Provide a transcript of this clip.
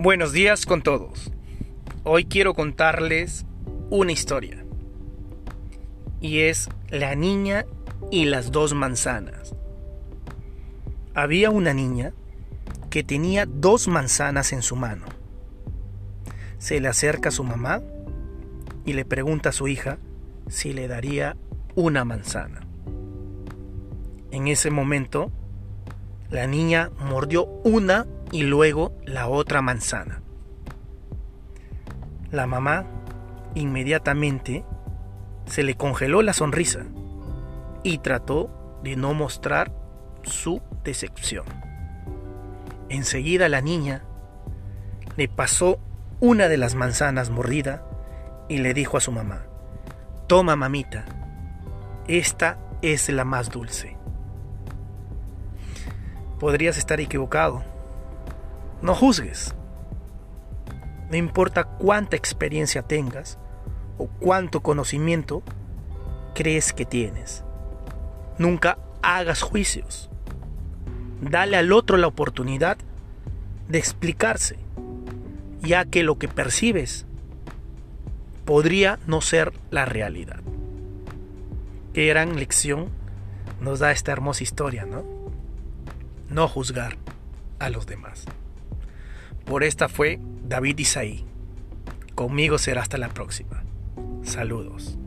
Buenos días con todos. Hoy quiero contarles una historia. Y es La niña y las dos manzanas. Había una niña que tenía dos manzanas en su mano. Se le acerca a su mamá y le pregunta a su hija si le daría una manzana. En ese momento, la niña mordió una y luego la otra manzana. La mamá inmediatamente se le congeló la sonrisa y trató de no mostrar su decepción. Enseguida la niña le pasó una de las manzanas mordida y le dijo a su mamá, Toma mamita, esta es la más dulce. Podrías estar equivocado no juzgues. No importa cuánta experiencia tengas o cuánto conocimiento crees que tienes. Nunca hagas juicios. Dale al otro la oportunidad de explicarse, ya que lo que percibes podría no ser la realidad. Qué gran lección nos da esta hermosa historia, ¿no? No juzgar a los demás. Por esta fue David Isaí. Conmigo será hasta la próxima. Saludos.